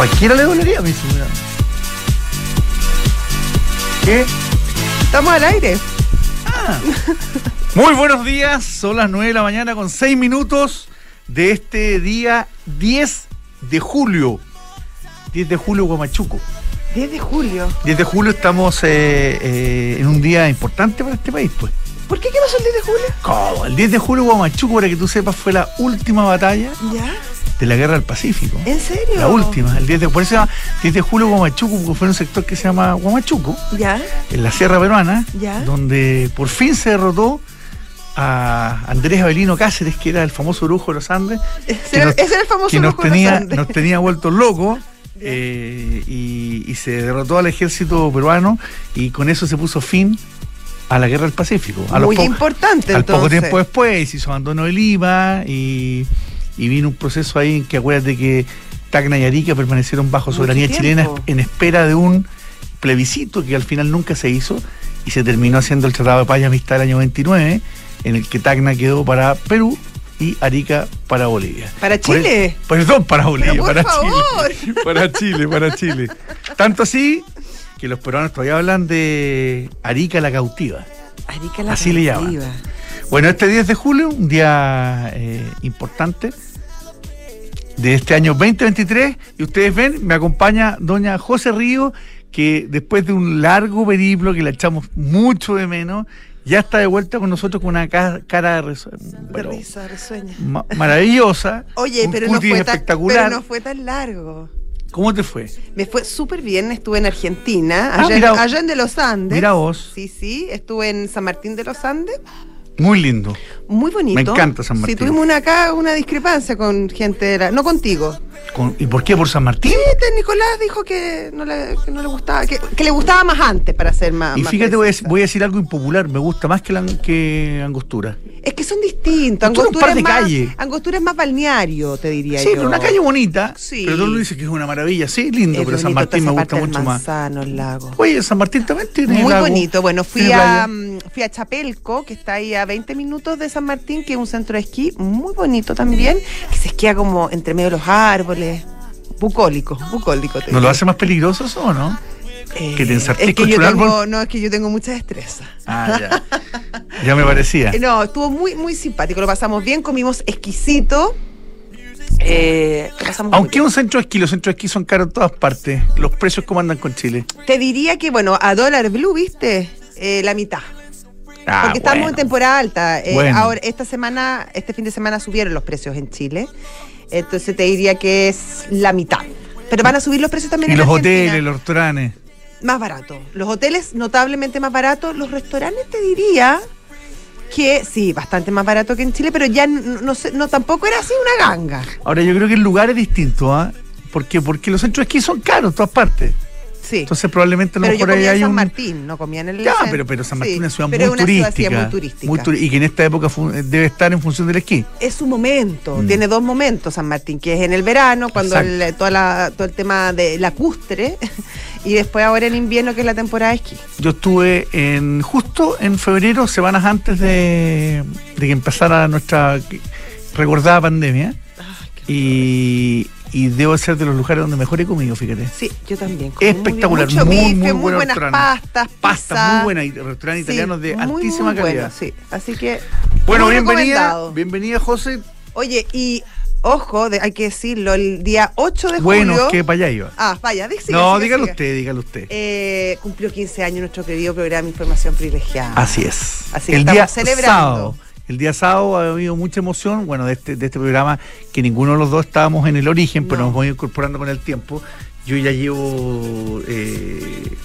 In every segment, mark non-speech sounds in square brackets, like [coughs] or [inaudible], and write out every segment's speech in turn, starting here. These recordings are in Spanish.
cualquiera le dolería a mí si me- ¿Qué? Estamos al aire. [laughs] Muy buenos días, son las 9 de la mañana con 6 minutos de este día 10 de julio. 10 de julio, Guamachuco. 10 de julio. 10 de julio estamos eh, eh, en un día importante para este país, pues. ¿Por qué qué pasó el 10 de julio? ¿Cómo? El 10 de julio, Guamachuco, para que tú sepas, fue la última batalla ¿Ya? De la guerra del Pacífico. ¿En serio? La última, el 10 de, por eso se llama 10 de julio Guamachuco, porque fue un sector que se llama Guamachuco, ¿Ya? en la Sierra Peruana, Ya. donde por fin se derrotó a Andrés Avelino Cáceres, que era el famoso brujo de los Andes, Ese era, nos- ese era el famoso que nos brujo de los tenía, Andes. nos tenía vueltos locos. [laughs] eh, y, y se derrotó al ejército peruano y con eso se puso fin a la guerra del Pacífico. A Muy po- importante, al entonces. poco tiempo después se hizo abandono de Lima y, y vino un proceso ahí en que acuérdate que Tacna y Arica permanecieron bajo soberanía chilena en espera de un plebiscito que al final nunca se hizo y se terminó haciendo el Tratado de Paz y Amistad del año 29 en el que Tacna quedó para Perú y Arica para Bolivia. ¿Para Por Chile? Perdón, para Bolivia, por para favor. Chile. [laughs] Para Chile, para Chile. Tanto así que los peruanos todavía hablan de Arica la cautiva. Arica la Así le cautiva. llaman. Bueno, este 10 de julio, un día eh, importante de este año 2023, y ustedes ven, me acompaña doña José Río, que después de un largo periplo que la echamos mucho de menos, ya está de vuelta con nosotros con una ca- cara de risa, ma- maravillosa. Oye, un pero no, fue tan, espectacular. pero no fue tan largo. ¿Cómo te fue? Me fue súper bien, estuve en Argentina, Ah, mira- allá en de los Andes. Mira vos, Sí, sí, estuve en San Martín de los Andes, muy lindo. muy bonito. Me encanta San Martín. Sí, tuvimos una, acá una discrepancia con gente, de la, no contigo. Con- ¿Y por qué? ¿Por San Martín? Este Nicolás dijo que no le, que no le gustaba, que, que le gustaba más antes para ser más. Y más fíjate, voy a, precisa. voy a decir algo impopular, me gusta más que, la, que Angostura. Es que son distintos. Angostura es un par de es más, calle. Angostura es más balneario, te diría Sí, yo. pero una calle bonita. Sí. Pero tú lo dices que es una maravilla. Sí, lindo, Es pero San Martín me gusta mucho más. Manzano, el lago. Oye, San Martín también tiene. Muy lago, bonito. Bueno, fui a, mm, fui a Chapelco, que está ahí a 20 minutos de San Martín, que es un centro de esquí muy bonito también, que se esquía como entre medio de los árboles. Bucólico, bucólico. te ¿No lo hace más peligroso eso o no? Eh, que te ensartés es que contra yo un tengo, árbol? No, es que yo tengo mucha destreza. Ah, ya. ya me parecía. Eh, [laughs] No, estuvo muy, muy simpático. Lo pasamos bien, comimos exquisito. Eh, Aunque un centro de esquí, los centros de esquí son caros en todas partes. Los precios, ¿cómo andan con Chile? Te diría que, bueno, a dólar blue, ¿viste? Eh, la mitad. Ah, Porque estamos bueno. en temporada alta. Eh, Bueno. Ahora, esta semana, este fin de semana subieron los precios en Chile. Entonces te diría que es la mitad. Pero van a subir los precios también Y en los Argentina. hoteles, los restaurantes. Más baratos. Los hoteles notablemente más baratos. Los restaurantes te diría que sí, bastante más barato que en Chile, pero ya no, no sé, no tampoco era así una ganga. Ahora, yo creo que el lugar es distinto, ¿ah? ¿Por qué? Porque los centros de esquí son caros en todas partes. Sí. Entonces, probablemente a lo pero yo mejor ahí comía en hay San un. Martín, no comía en el Ya, pero, pero San Martín Sí, es una ciudad muy ciudad, turística. muy turística. y que en esta época debe estar en función del esquí. es su momento, Mm. tiene dos momentos San Martín, que es en el verano, cuando el, toda la- todo el tema de lacustre, [laughs] y después ahora en invierno, que es la temporada de esquí. Yo estuve en justo en febrero, semanas antes de, de que empezara nuestra recordada pandemia. Y, y debo ser de los lugares donde mejor he comido, fíjate. Sí, yo también. comí Espectacular, mucho muy, bife, muy muy, buenas pastas, Pasta pizza. muy buena y restaurantes Sí, italianos de muy, altísima muy calidad. bueno, sí, así que. Bueno, bienvenida, bienvenida José. Oye, y ojo, de- hay que decirlo, el día 8 de Bueno, julio. que para allá iba. Ah, vaya, siga, no, siga, dígalo usted, dígalo usted. Eh, cumplió 15 años nuestro querido programa Información Privilegiada. Así es. Así que el estamos día celebrando. sábado. El día sábado ha habido mucha emoción, bueno, de este, de este programa, que ninguno de los dos estábamos en el origen, pero No. nos vamos incorporando con el tiempo. Yo ya llevo eh,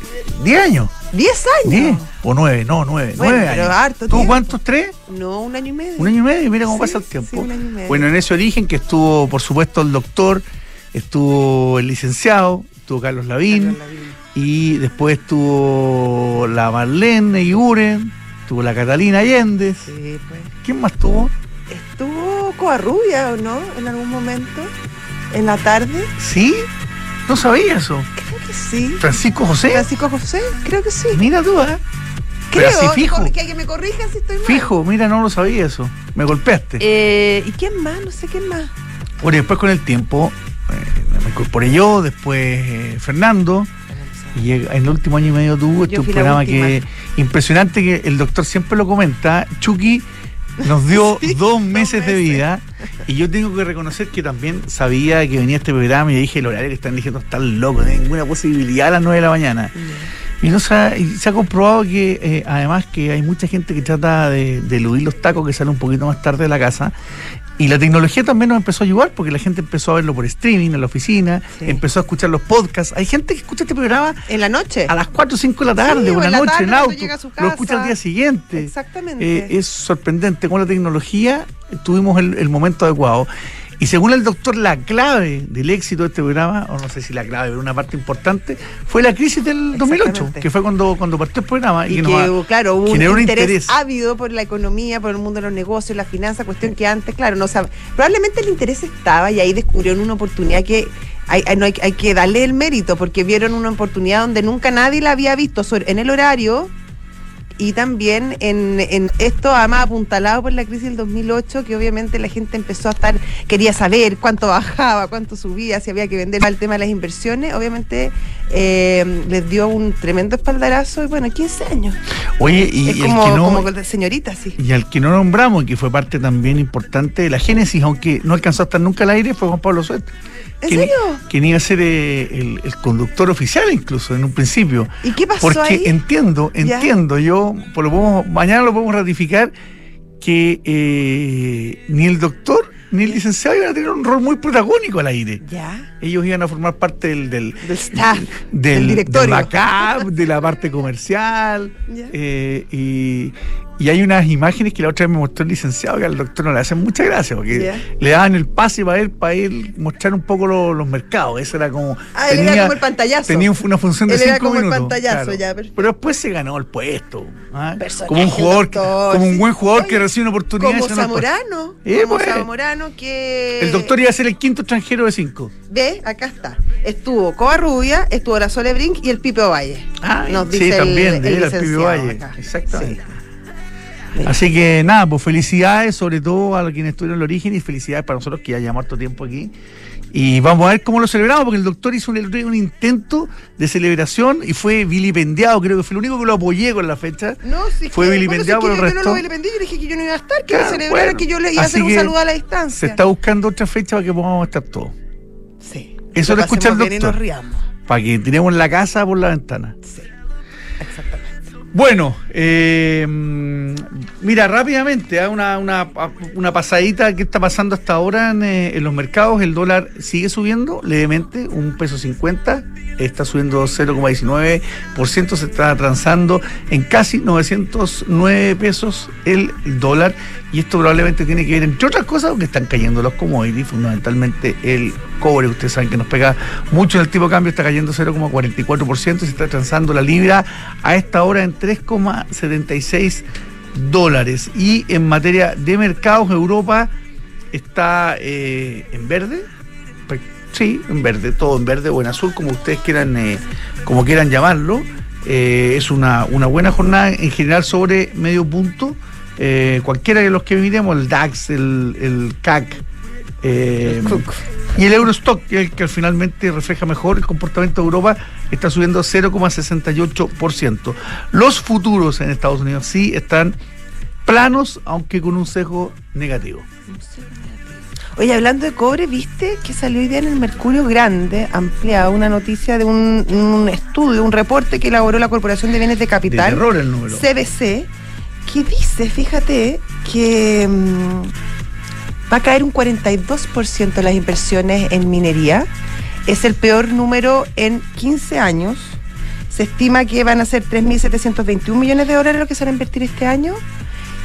10 años. 10 años. 10 o 9, no, 9. Bueno, 9 pero años. harto ¿Tú tiempo. cuántos? ¿Tres? No, un año y medio. Un año y medio, mira cómo Sí, pasa el tiempo. sí, un año y medio. Bueno, en ese origen que estuvo, por supuesto, el doctor, estuvo el licenciado, estuvo Carlos Lavín, Carlos Lavín. y después estuvo la Marlene Iguren, estuvo la Catalina Allende. Sí, pues. ¿Quién más tuvo? Estuvo Covarrubia, ¿o no? En algún momento. En la tarde. ¿Sí? No sabía eso. Creo que sí. Francisco José. Francisco José, creo que sí. Mira tú, ¿eh? Pero Creo. así fijo. que, me corrija si estoy mal. Fijo, mira, no lo sabía eso. Me golpeaste. Eh, ¿Y quién más? No sé quién más. Bueno, y después con el tiempo, eh, me incorporé yo, después eh, Fernando. Y en el último año y medio tuvo este un programa que impresionante que el doctor siempre lo comenta. Chucky nos dio [laughs] dos, meses de vida y yo tengo que reconocer que también sabía que venía este programa y dije el horario que están diciendo está loco, no hay ninguna posibilidad a las 9 de la mañana. Y, no se ha, se ha comprobado que eh, además que hay mucha gente que trata de, de, eludir los tacos que salen un poquito más tarde de la casa y la tecnología también nos empezó a ayudar porque la gente empezó a verlo por streaming en la oficina, empezó a escuchar los podcasts. Hay gente que escucha este programa en la noche. A las 4 o 5 de la tarde, o en la noche en auto. Lo escucha al día siguiente. Exactamente. Eh, es sorprendente con la tecnología tuvimos el, el momento adecuado. Y según el doctor, la clave del éxito de este programa, o no sé si la clave, pero una parte importante, fue la crisis del 2008, que fue cuando, cuando partió el programa. Y, que, claro, hubo un interés, ávido por la economía, por el mundo de los negocios, la finanza, cuestión que antes, claro, no sabe. Probablemente el interés estaba y ahí descubrieron una oportunidad que hay, hay, hay, que darle el mérito, porque vieron una oportunidad donde nunca nadie la había visto en el horario y también en, en, esto, además apuntalado por la crisis del 2008, que obviamente la gente empezó a estar, quería saber cuánto bajaba, cuánto subía, si había que vender el tema de las inversiones, obviamente eh, les dio un tremendo espaldarazo y bueno, 15 años. Oye, y, es como, el que no, como señorita, sí. Y al que no nombramos, y que fue parte también importante de la génesis, aunque no alcanzó a estar nunca al aire, fue Juan Pablo Suet. ¿En serio? Quien iba a ser eh, el, conductor oficial incluso en un principio. ¿Y qué pasó Porque entiendo, entiendo, yo, por lo podemos, mañana lo podemos ratificar, que eh, ni el doctor ni el licenciado iban a tener un rol muy protagónico al aire. Ya. Ellos iban a formar parte del del, del staff, del, directorio, de la parte comercial. [laughs] Eh, y, y hay unas imágenes que la otra vez me mostró el licenciado que al doctor no le hacen mucha gracia, porque le daban el pase para él, para él mostrar un poco los mercados. Eso era como. Ah, tenía, él era como el pantallazo. Tenía una función de él cinco era como el pantallazo, ya. Pero después se ganó el puesto. ¿ah? Como un jugador, como un buen jugador que recibe una oportunidad. Como Zamorano. Eh, como pues. Zamorano que. El doctor iba a ser el quinto extranjero de cinco. Ve, acá está. Estuvo Covarrubia, estuvo la Sole Brink y el Pipe Valle. Ah, Nos dice sí, también, el, el, Pipe Valle. Exactamente. Así que nada, pues felicidades sobre todo a quienes estuvieron en el origen y felicidades para nosotros que ya llevamos harto tiempo aquí. Y vamos a ver cómo lo celebramos, porque el doctor hizo un, un, intento de celebración y fue vilipendiado, creo que fue el único que lo apoyé con la fecha. No, sí, fue vilipendiado por el resto. Yo no lo vilipendié, yo dije que yo no iba a estar, que claro, celebrara, bueno, que yo le iba a hacer un saludo a la distancia. Se está buscando otra fecha para que podamos estar todos. Sí. Eso lo escucha el doctor. Para que tiremos la casa por la ventana. Sí, exactamente. Bueno, eh, mira, rápidamente, ¿eh? una, una, una, pasadita que está pasando hasta ahora en, eh, en, los mercados. El dólar sigue subiendo levemente, un peso cincuenta, está subiendo 0,19%, se está transando en casi 909 pesos el dólar. Y esto probablemente tiene que ver, entre otras cosas, porque están cayendo los commodities, fundamentalmente el cobre, ustedes saben que nos pega mucho en el tipo de cambio, está cayendo 0,44% y se está transando la libra a esta hora en 3,76 dólares. Y en materia de mercados, Europa está eh, en verde. Sí, en verde, todo en verde o en azul, como ustedes quieran, eh, como quieran llamarlo. Eh, es una, una buena jornada en general sobre medio punto. Cualquiera de los que miremos, el DAX, el, el CAC eh, y el Eurostock, que, que finalmente refleja mejor el comportamiento de Europa, está subiendo 0,68%. Los futuros en Estados Unidos sí están planos, aunque con un sesgo negativo. Oye, hablando de cobre, ¿viste que salió hoy día en el Mercurio Grande, ampliada, una noticia de un, un, estudio, un reporte que elaboró la Corporación de Bienes de Capital, de terror el número. CBC, que dice, fíjate, que mmm, va a caer un 42% de las inversiones en minería. Es el peor número en 15 años. Se estima que van a ser 3.721 millones de dólares lo que se van a invertir este año.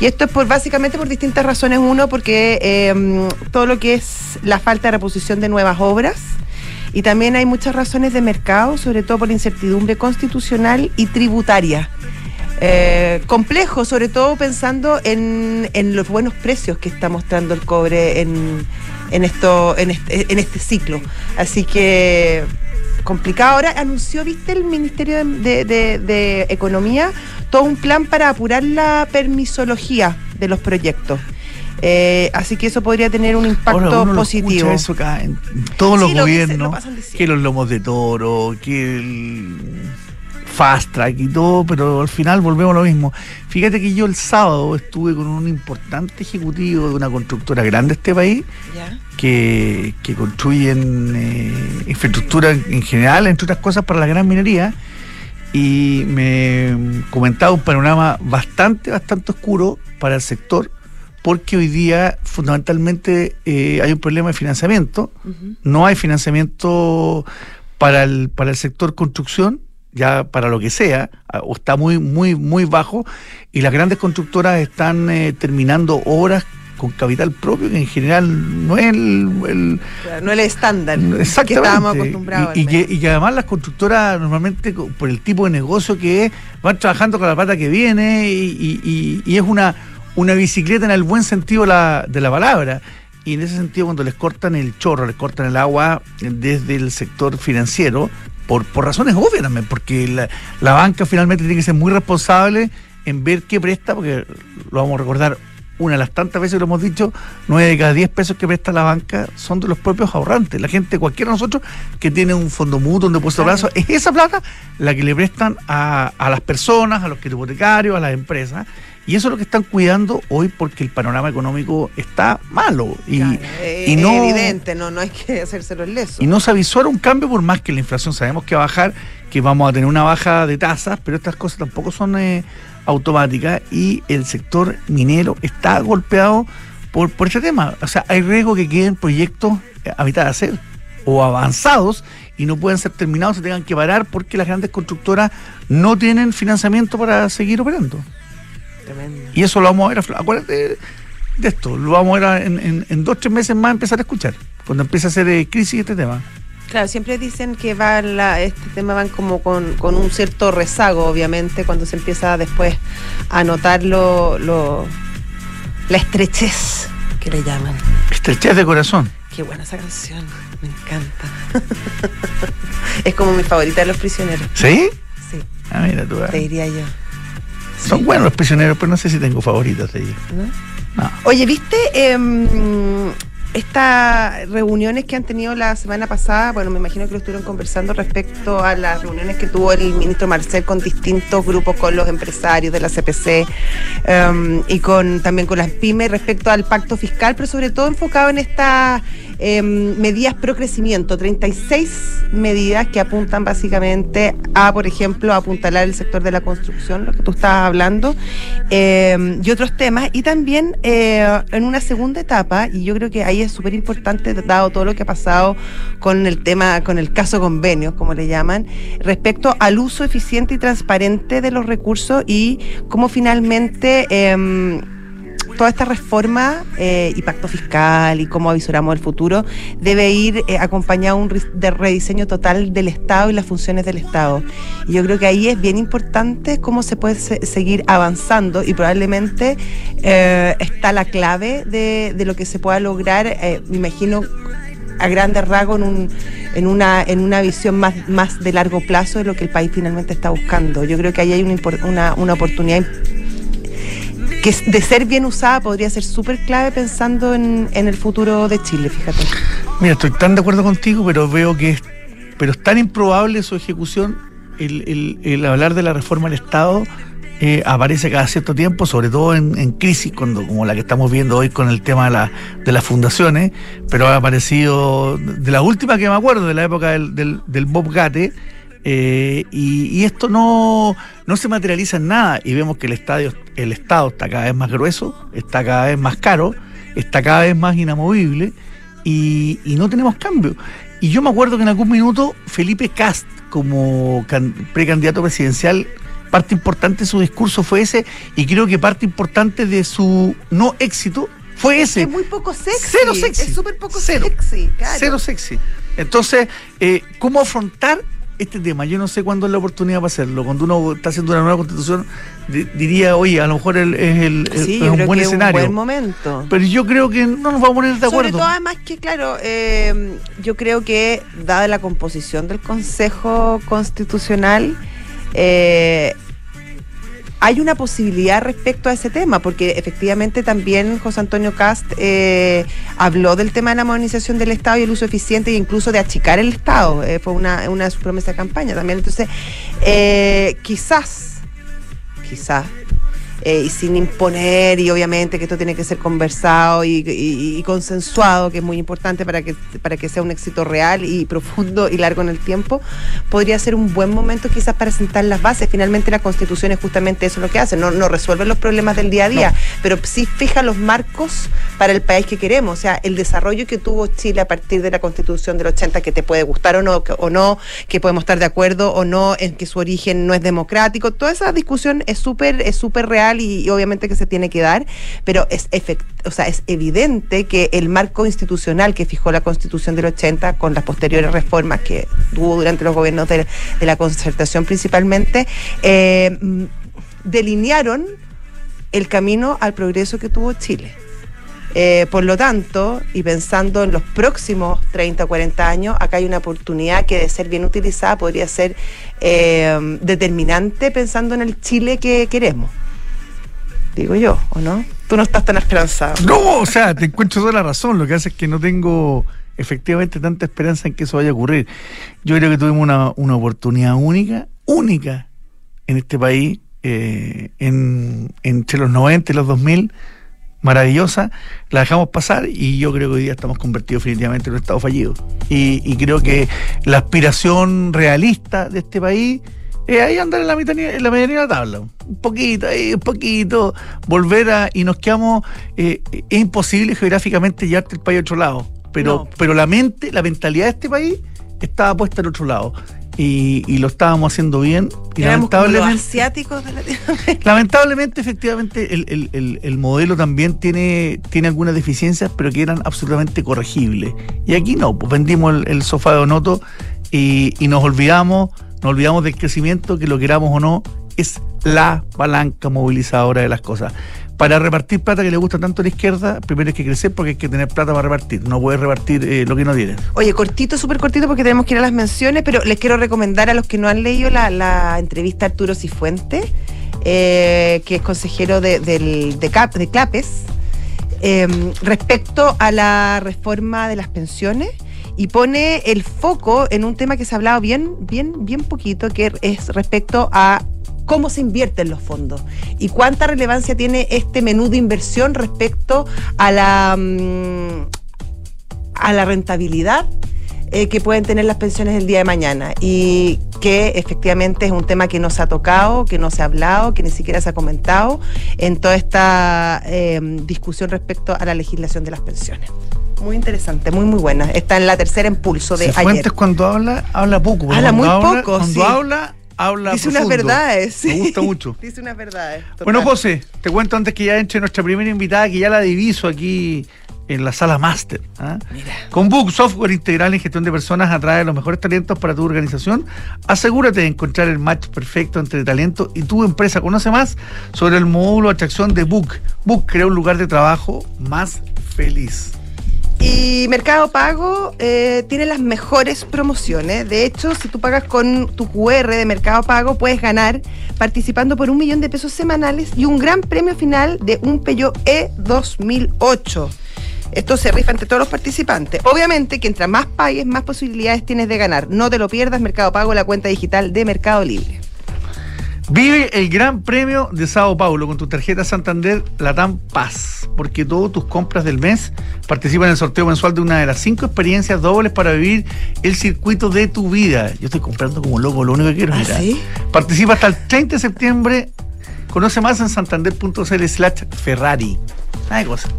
Y esto es por básicamente por distintas razones. Uno, porque eh, todo lo que es la falta de reposición de nuevas obras. Y también hay muchas razones de mercado, sobre todo por la incertidumbre constitucional y tributaria. Eh, complejo, sobre todo pensando en, en, los buenos precios que está mostrando el cobre en, en, esto, en, este, en este ciclo. Así que complicado. Ahora anunció, viste, el Ministerio de, de, de, Economía todo un plan para apurar la permisología de los proyectos. Eh, así que eso podría tener un impacto Ahora uno lo positivo. escucha eso acá en todos Sí, los lo gobiernos, diciendo. que los lomos de toro, que el fast track y todo, pero al final volvemos a lo mismo. Fíjate que yo el sábado estuve con un importante ejecutivo de una constructora grande de este país que, que construyen eh, infraestructura en general, entre otras cosas, para la gran minería. Y me comentaba un panorama bastante, bastante oscuro para el sector, porque hoy día fundamentalmente eh, hay un problema de financiamiento. No hay financiamiento para el, para el sector construcción, ya para lo que sea, ah, o está muy, muy, muy bajo, y las grandes constructoras están eh, terminando obras con capital propio, que en general no es el, el- Claro, No el estándar que estábamos acostumbrados. Y, que, y que además las constructoras normalmente por el tipo de negocio que es, van trabajando con la pata que viene y, y- y- y es una, una bicicleta en el buen sentido la- de la palabra. Y en ese sentido cuando les cortan el chorro, les cortan el agua desde el sector financiero, por, por razones obvias también, porque la, la banca finalmente tiene que ser muy responsable en ver qué presta, porque lo vamos a recordar una de las tantas veces que lo hemos dicho, nueve de cada diez pesos que presta la banca son de los propios ahorrantes. La gente, cualquiera de nosotros que tiene un fondo mutuo, un depósito Claro. plazo, es esa plata la que le prestan a, a las personas, a los hipotecarios, a las empresas. Y eso es lo que están cuidando hoy porque el panorama económico está malo. Y, Claro, es no, evidente, no, no hay que [laughs] hacérselo el leso. y no se avisora un cambio por más que la inflación sabemos que va a bajar, que vamos a tener una baja de tasas, pero estas cosas tampoco son eh, automáticas y el sector minero está golpeado por, por este tema. O sea, hay riesgo que queden proyectos eh, a mitad de hacer o avanzados y no puedan ser terminados, se tengan que parar porque las grandes constructoras no tienen financiamiento para seguir operando. Tremendo. Y eso lo vamos a ver, a acuérdate de, esto, lo vamos a ver en, en- en dos, tres meses más empezar a escuchar, cuando empiece a hacer eh, crisis este tema. Claro, siempre dicen que va la, este tema van como con, con un cierto rezago, obviamente, cuando se empieza después a notar lo, lo- la estrechez que le llaman. Estrechez de corazón. Qué buena esa canción, me encanta. [laughs] es como mi favorita de los prisioneros. ¿Sí? Sí, Ah, mira tú. ah. te diría yo. Son buenos los prisioneros, pero no sé si tengo favoritos de ellos. ¿no? No. Oye, ¿viste em, estas reuniones que han tenido la semana pasada? Bueno, me imagino que lo estuvieron conversando respecto a las reuniones que tuvo el ministro Marcel con distintos grupos, con los empresarios de la CPC em, y con también con las pymes respecto al pacto fiscal, pero sobre todo enfocado en estas em, medidas pro crecimiento, 36 medidas que apuntan básicamente a, por ejemplo, apuntalar el sector de la construcción, lo que tú estabas hablando, eh, y otros temas. Y también eh, en una segunda etapa, y yo creo que ahí es súper importante, dado todo lo que ha pasado con el tema, con el caso convenios, como le llaman, respecto al uso eficiente y transparente de los recursos y cómo finalmente... toda esta reforma eh, y pacto fiscal y cómo avisoramos el futuro debe ir eh, acompañado un de rediseño total del Estado y las funciones del Estado. Y yo creo que ahí es bien importante cómo se puede se- seguir avanzando y probablemente eh, está la clave de, lo que se pueda lograr, eh, me imagino a grandes rasgos en, un, en, una, en una visión más, más de largo plazo de lo que el país finalmente está buscando. Yo creo que ahí hay una, una, una oportunidad que de ser bien usada podría ser súper clave pensando en, el futuro de Chile, fíjate. Mira, estoy tan de acuerdo contigo, pero veo que es, pero es tan improbable su ejecución, el, el- el hablar de la reforma del Estado eh, aparece cada cierto tiempo, sobre todo en, en crisis, cuando, como la que estamos viendo hoy con el tema de, la- de las fundaciones, pero ha aparecido de la última que me acuerdo, de la época del, del, del Bob Gate, eh, y, y esto no, no se materializa en nada, y vemos que el, estadio, el Estado está cada vez más grueso, está cada vez más caro, está cada vez más inamovible, y, y no tenemos cambio. Y yo me acuerdo que en algún minuto Felipe Cast, como can- precandidato presidencial, parte importante de su discurso fue ese, y creo que parte importante de su no éxito fue ese. Es muy poco sexy. Cero sexy. Es súper poco Cero. sexy, claro. Cero sexy. Entonces, eh, ¿cómo afrontar este tema? Yo no sé cuándo es la oportunidad para hacerlo. Cuando uno está haciendo una nueva constitución, di- diría, oye, a lo mejor el- es, el, Sí, es un buen que es un escenario. buen momento. Pero yo creo que no nos vamos a poner de Sobre acuerdo. todo, además que, claro, eh, yo creo que, dada la composición del Consejo Constitucional, eh, hay una posibilidad respecto a ese tema, porque efectivamente también José Antonio Cast eh, habló del tema de la modernización del Estado y el uso eficiente e incluso de achicar el Estado. Eh, fue una, una de sus promesas de campaña también. Entonces, eh, quizás, quizás eh, y sin imponer y obviamente que esto tiene que ser conversado y, consensuado, que es muy importante para que, para que sea un éxito real y profundo y largo en el tiempo, podría ser un buen momento quizás para sentar las bases. Finalmente la constitución es justamente eso lo que hace, no, no resuelve los problemas del día a día, pero sí fija los marcos para el país que queremos, o sea, el desarrollo que tuvo Chile a partir de la constitución del 80, que te puede gustar o no, que, o no, que podemos estar de acuerdo o no, en que su origen no es democrático, toda esa discusión es súper es súper real y, obviamente que se tiene que dar, pero es o sea, es evidente que el marco institucional que fijó la Constitución del 80 con las posteriores reformas que tuvo durante los gobiernos de, la concertación principalmente, eh, mm, delinearon el camino al progreso que tuvo Chile. Eh, por lo tanto, y pensando en los próximos 30 o 40 años, acá hay una oportunidad que de ser bien utilizada podría ser eh, determinante pensando en el Chile que queremos digo yo, ¿o no? Tú no estás tan esperanzado. No, o sea, te encuentro toda la razón. Lo que hace es que no tengo efectivamente tanta esperanza en que eso vaya a ocurrir. Yo creo que tuvimos una, oportunidad única, única en este país, eh, en, entre los 90 y los 2000, maravillosa, la dejamos pasar y yo creo que hoy día estamos convertidos definitivamente en un Estado fallido. Y, y creo que la aspiración realista de este país eh, ahí andar en la, mitad, en la medianía de la tabla. Un poquito, ahí, un poquito. Volver a. Y nos quedamos. Eh, es imposible geográficamente llevarte el país a otro lado. Pero, pero la mente, la mentalidad de este país estaba puesta en otro lado. Y, lo estábamos haciendo bien. Y lamentablemente, los asiáticos de Latinoamérica. [laughs] Lamentablemente, efectivamente, el, modelo también tiene, tiene algunas deficiencias, pero que eran absolutamente corregibles. Y aquí no, pues vendimos el, sofá de Onoto y, y nos olvidamos no olvidamos del crecimiento, que lo queramos o no, es la palanca movilizadora de las cosas. Para repartir plata que le gusta tanto a la izquierda, primero hay que crecer porque hay que tener plata para repartir. No puede repartir eh, lo que no tiene. Oye, cortito, súper cortito porque tenemos que ir a las menciones, pero les quiero recomendar a los que no han leído la, entrevista a Arturo Cifuente, eh, que es consejero de, del, de, Cap, de Clapes, eh, respecto a la reforma de las pensiones y pone el foco en un tema que se ha hablado bien, bien, bien poquito, que es respecto a cómo se invierten los fondos y cuánta relevancia tiene este menú de inversión respecto a la, mm, a la rentabilidad eh, que pueden tener las pensiones el día de mañana y que efectivamente es un tema que no se ha tocado, que no se ha hablado, que ni siquiera se ha comentado en toda esta eh, discusión respecto a la legislación de las pensiones. Muy interesante, muy, muy buena. Está en la tercera impulso de ayer. cuando habla, habla poco. Habla muy poco, Cuando habla, habla Dice unas verdades. Me gusta mucho. [laughs] Dice unas verdades. Bueno, José, te cuento antes que ya entre nuestra primera invitada, que ya la diviso aquí en la sala máster. ¿ah? Con Book, software integral en gestión de personas, atrae los mejores talentos para tu organización. Asegúrate de encontrar el match perfecto entre talento y tu empresa. Conoce más sobre el módulo de atracción de Book. Book crea un lugar de trabajo más feliz. Y Mercado Pago eh, tiene las mejores promociones. De hecho, si tú pagas con tu QR de Mercado Pago, puedes ganar participando por un millón de pesos semanales y un gran premio final de un Peugeot E 2008. Esto se rifa entre todos los participantes. Obviamente que entre más pagues, más posibilidades tienes de ganar. No te lo pierdas, Mercado Pago, la cuenta digital de Mercado Libre. Vive el Gran Premio de Sao Paulo con tu tarjeta Santander Latam Paz, porque todas tus compras del mes participan en el sorteo mensual de una de las cinco experiencias dobles para vivir el circuito de tu vida. Yo estoy comprando como loco, lo único que quiero es ¿Ah, Participa hasta el 30 de septiembre. Conoce más en santander.cl slash Ferrari. Nada de cosas.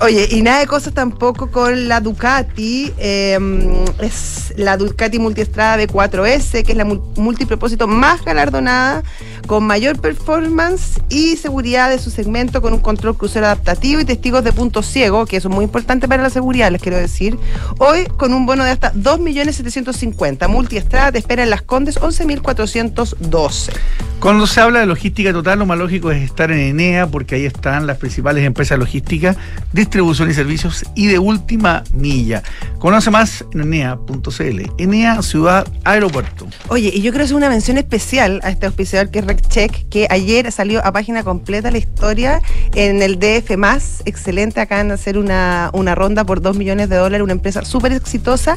Oye, y nada de cosas tampoco con la Ducati. Em, es la Ducati Multiestrada B4S, que es la multipropósito más galardonada, con mayor performance y seguridad de su segmento, con un control crucero adaptativo y testigos de punto ciego, que eso es muy importante para la seguridad, les quiero decir. Hoy, con un bono de hasta 2.750.000. Multiestrada te espera en Las Condes 11.412. Cuando se habla de logística total, más lógico es estar en Enea porque ahí están las principales empresas logísticas, distribución y servicios y de última milla. Conoce más en enea.cl. Enea, ciudad, aeropuerto. Oye, y yo quiero hacer una mención especial a este auspiciador que es RecCheck, que ayer salió a página completa la historia en el DF más. Excelente, acaban de hacer una, una ronda por 2 millones de dólares, una empresa súper exitosa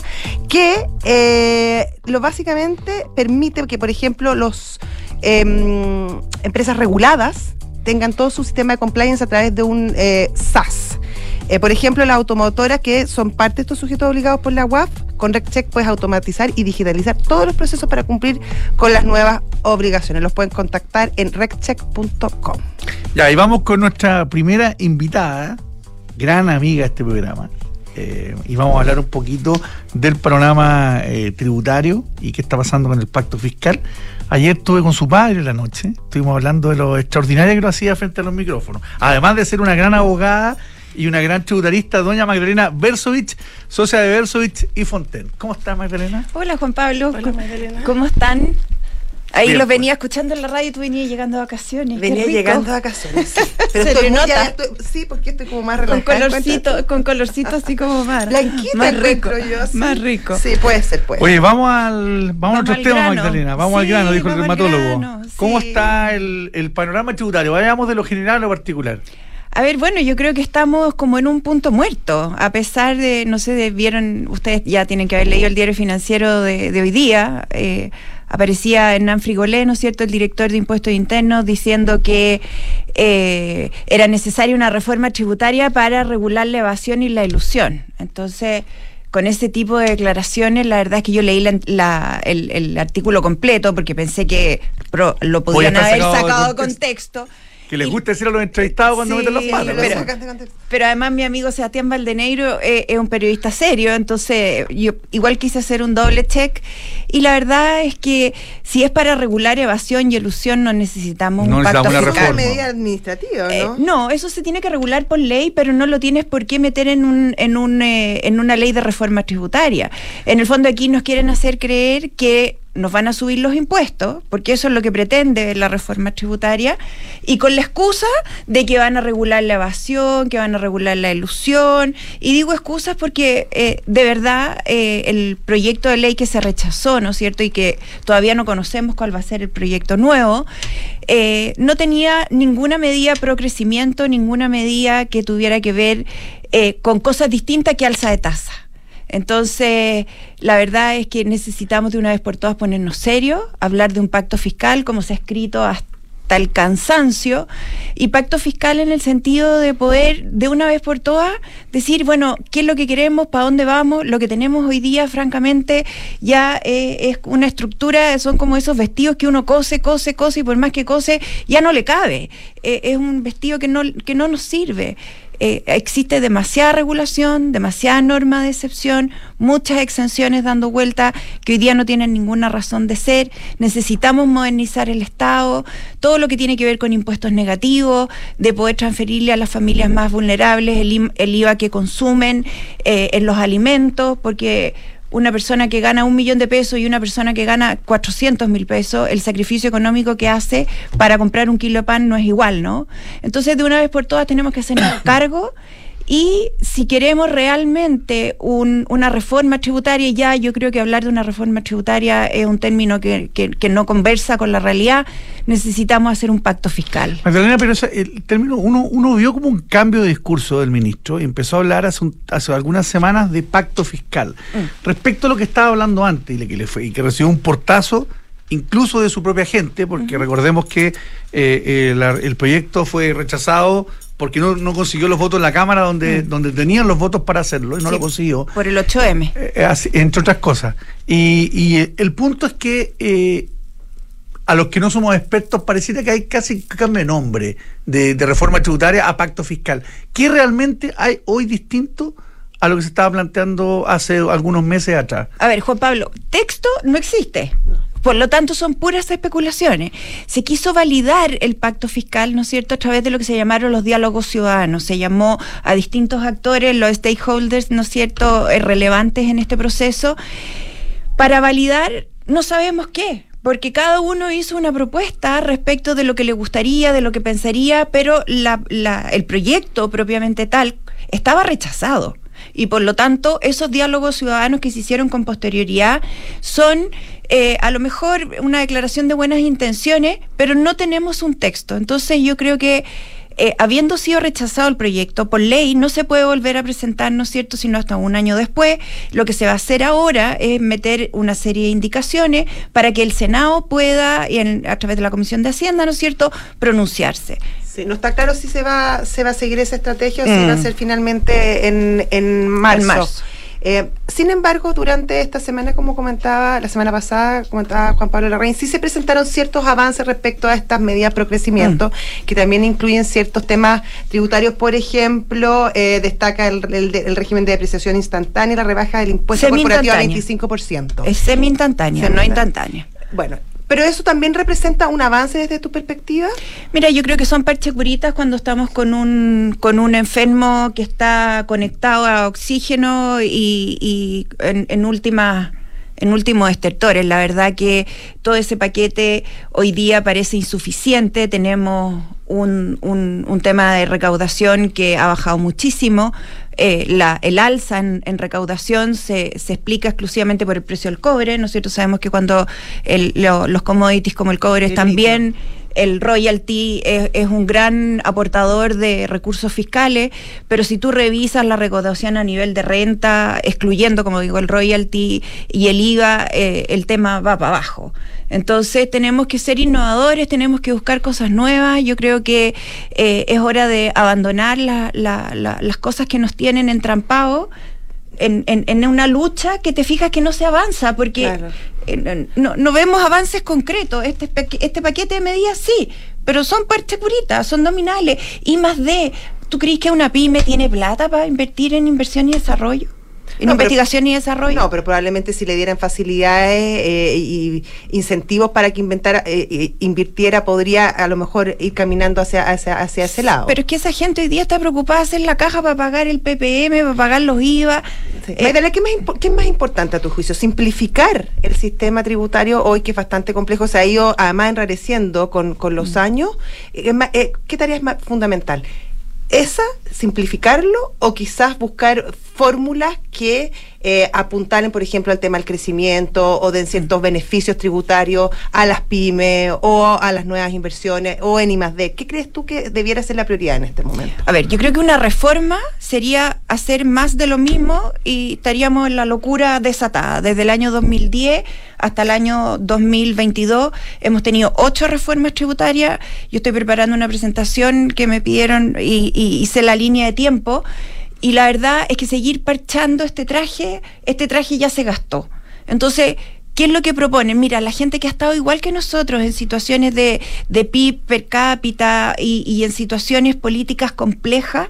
que eh, lo básicamente permite que, por ejemplo, los em, empresas reguladas tengan todo su sistema de compliance a través de un eh, SaaS. Eh, por ejemplo, las automotoras que son parte de estos sujetos obligados por la UAF, con RecCheck puedes automatizar y digitalizar todos los procesos para cumplir con las nuevas obligaciones. Los pueden contactar en reccheck.com. Ya, y vamos con nuestra primera invitada, gran amiga de este programa. Eh, y vamos a hablar un poquito del panorama eh, tributario y qué está pasando con el pacto fiscal. Ayer estuve con su padre en la noche, estuvimos hablando de lo extraordinario que lo hacía frente a los micrófonos. Además de ser una gran abogada y una gran tributarista, doña Magdalena Bersovich, socia de Bersovich y Fonten. ¿Cómo está Magdalena? Hola Juan Pablo, Hola, ¿Cómo- Magdalena. ¿cómo están? Ahí Bien, los pues. venía escuchando en la radio y tú venías llegando de vacaciones. Venía llegando de vacaciones. sí. [laughs] Pero Se estoy muy- nota. ya estoy- sí, porque estoy como más Con relajada. colorcito, con colorcito así como más. [laughs] Blanquita más rico. encuentro yo, sí. Más rico. Sí, puede ser, puede Oye, vamos al vamos, a otros al temas, grano. Magdalena. Vamos al grano, dijo el dermatólogo. grano, ¿Cómo sí. está el, el panorama tributario? Vayamos de lo general a lo particular. A ver, bueno, yo creo que estamos como en un punto muerto, a pesar de, no sé, de- vieron, ustedes ya tienen que haber leído el diario financiero de, de hoy día, eh, aparecía Hernán Frigolé, ¿no es cierto?, el director de Impuestos Internos, diciendo que eh, era necesaria una reforma tributaria para regular la evasión y la ilusión. Entonces... Con ese tipo de declaraciones, la verdad es que yo leí la- la- el, el artículo completo porque pensé que pro- lo podían haber sacado de contexto. contexto. Que les Y- gusta decir a los entrevistados cuando Sí, meten las patas. pero- además mi amigo Sebastián Valdeneiro eh, es un periodista serio, entonces yo igual quise hacer un doble check y la verdad es que si es para regular evasión y elusión no necesitamos No un pacto necesitamos una medida administrativa, Eh, ¿no? no, eso se tiene que regular por ley, pero no lo tienes por qué meter en un, en un eh, en una ley de reforma tributaria. En el fondo aquí nos quieren hacer creer que nos van a subir los impuestos, porque eso es lo que pretende la reforma tributaria, y con la excusa de que van a regular la evasión, que van a regular la ilusión, y digo excusas porque eh, de verdad eh, el proyecto de ley que se rechazó, ¿no es cierto?, y que todavía no conocemos cuál va a ser el proyecto nuevo, eh, no tenía ninguna medida pro crecimiento, ninguna medida que tuviera que ver con cosas distintas que alza de tasa. Entonces, la verdad es que necesitamos de una vez por todas ponernos serios, hablar de un pacto fiscal como se ha escrito hasta el cansancio, y pacto fiscal en el sentido de poder de una vez por todas decir, bueno, qué es lo que queremos, para dónde vamos, lo que tenemos hoy día, francamente, ya eh, es una estructura, son como esos vestidos que uno cose, cose, cose, y por más que cose, ya no le cabe. Eh, es un vestido que no, que no nos sirve. Eh, existe demasiada regulación, demasiada norma de excepción, muchas exenciones dando vuelta que hoy día no tienen ninguna razón de ser. Necesitamos modernizar el Estado, todo lo que tiene que ver con impuestos negativos, de poder transferirle a las familias más vulnerables el, el IVA que consumen eh, en los alimentos, porque una persona que gana un millón de pesos y una persona que gana 400 mil pesos, el sacrificio económico que hace para comprar un kilo de pan no es igual, ¿no? Entonces, de una vez por todas tenemos que hacernos [coughs] cargo y si queremos realmente un- una reforma tributaria, ya yo creo que hablar de una reforma tributaria es un término que, que- que no conversa con la realidad, necesitamos hacer un pacto fiscal. Magdalena, pero ese- el término, uno, uno vio como un cambio de discurso del ministro y empezó a hablar hace, un- hace algunas semanas de pacto fiscal. Mm. Respecto a lo que estaba hablando antes y, que, le fue, y que recibió un portazo incluso de su propia gente, porque recordemos que eh, eh, la- el proyecto fue rechazado porque no, no consiguió los votos en la Cámara donde, donde tenían los votos para hacerlo y no Mm. Sí, lo consiguió. Por el 8M. Eh, así- entre otras cosas. Y, y, eh, el punto es que eh, a los que no somos expertos pareciera que hay casi cambio de nombre de, de reforma tributaria a pacto fiscal. ¿Qué realmente hay hoy distinto a lo que se estaba planteando hace algunos meses atrás? A ver, Juan Pablo, texto no existe. Por lo tanto, son puras especulaciones. Se quiso validar el pacto fiscal, ¿no es cierto?, a través de lo que se llamaron los diálogos ciudadanos. Se llamó a distintos actores, los stakeholders, ¿no es cierto?, eh, relevantes en este proceso, para validar no sabemos qué, porque cada uno hizo una propuesta respecto de lo que le gustaría, de lo que pensaría, pero la, el proyecto propiamente tal estaba rechazado. Y por lo tanto, esos diálogos ciudadanos que se hicieron con posterioridad son eh, a lo mejor una declaración de buenas intenciones, pero no tenemos un texto. Entonces yo creo que eh, habiendo sido rechazado el proyecto por ley, no se puede volver a presentar, ¿no es cierto?, sino hasta un año después. Lo que se va a hacer ahora es meter una serie de indicaciones para que el Senado pueda, y a través de la Comisión de Hacienda, ¿no es cierto?, pronunciarse. Sí, no está claro si se va, se va a seguir esa estrategia o si va a mm. ser finalmente en, en marzo. Eh, sin embargo, durante esta semana, como comentaba, la semana pasada, comentaba Juan Pablo Larraín, sí se presentaron ciertos avances respecto a estas medidas pro crecimiento, mm. que también incluyen ciertos temas tributarios. Por ejemplo, eh, destaca el, régimen de depreciación instantánea y la rebaja del impuesto corporativo a 25%. Es semi-instantánea, no instantánea. Bueno, ¿Pero eso también representa un avance desde tu perspectiva? Mira, yo creo que son parches curitas cuando estamos con un, con un enfermo que está conectado a oxígeno y, y en, en últimas en últimos estertores. La verdad que todo ese paquete hoy día parece insuficiente. Tenemos un, un, tema de recaudación que ha bajado muchísimo. Eh, la, el alza en, recaudación se, se, explica exclusivamente por el precio del cobre. Nosotros sabemos que cuando los commodities como el cobre están bien el royalty es, un gran aportador de recursos fiscales, pero si tú revisas la recaudación a nivel de renta, excluyendo, como digo, el royalty y el IVA, eh, el tema va para abajo. Entonces tenemos que ser innovadores, tenemos que buscar cosas nuevas. Yo creo que eh, es hora de abandonar las cosas que nos tienen entrampados en, en, una lucha que te fijas que no se avanza, porque eh, no, vemos avances concretos. Este, este paquete de medidas sí, pero son parches puritas, son nominales. Y más de, ¿tú crees que una pyme tiene plata para invertir en inversión y desarrollo? En investigación y desarrollo. No, pero probablemente si le dieran facilidades eh, y incentivos para que inventara, eh, invirtiera, podría a lo mejor ir caminando hacia, hacia, ese lado. Pero es que esa gente hoy día está preocupada de hacer la caja para pagar el PPM, para pagar los IVA. Sí. Eh, ¿qué, más, ¿qué es más importante a tu juicio? Simplificar el sistema tributario hoy que es bastante complejo, se ha ido además enrareciendo con, con los mm. años. ¿Qué tarea es más fundamental? esa, simplificarlo o quizás buscar fórmulas que eh, apuntalen, por ejemplo, al tema del crecimiento o de ciertos beneficios tributarios a las pymes o a las nuevas inversiones o en I+D. ¿Qué crees tú que debiera ser la prioridad en este momento? A ver, yo creo que una reforma sería hacer más de lo mismo y estaríamos en la locura desatada. Desde el año 2010 hasta el año 2022 hemos tenido ocho reformas tributarias. Yo estoy preparando una presentación que me pidieron y, y hice la línea de tiempo y la verdad es que seguir parchando este traje, este traje ya se gastó. Entonces, ¿Qué es lo que proponen? Mira, la gente que ha estado igual que nosotros en situaciones de, de PIB per cápita y, en situaciones políticas complejas,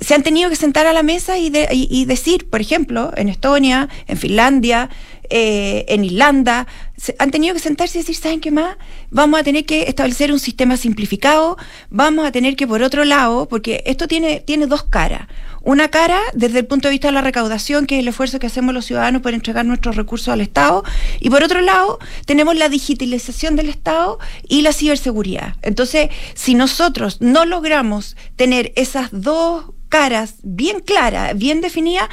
se han tenido que sentar a la mesa y, y, decir, por ejemplo, en Estonia, en Finlandia, eh, en Irlanda, han tenido que sentarse y decir, ¿saben qué más? Vamos a tener que establecer un sistema simplificado, vamos a tener que, por otro lado, porque esto tiene, tiene dos caras. Una cara desde el punto de vista de la recaudación, que es el esfuerzo que hacemos los ciudadanos por entregar nuestros recursos al Estado, y por otro lado, tenemos la digitalización del Estado y la ciberseguridad. Entonces, si nosotros no logramos tener esas dos caras bien claras, bien definidas,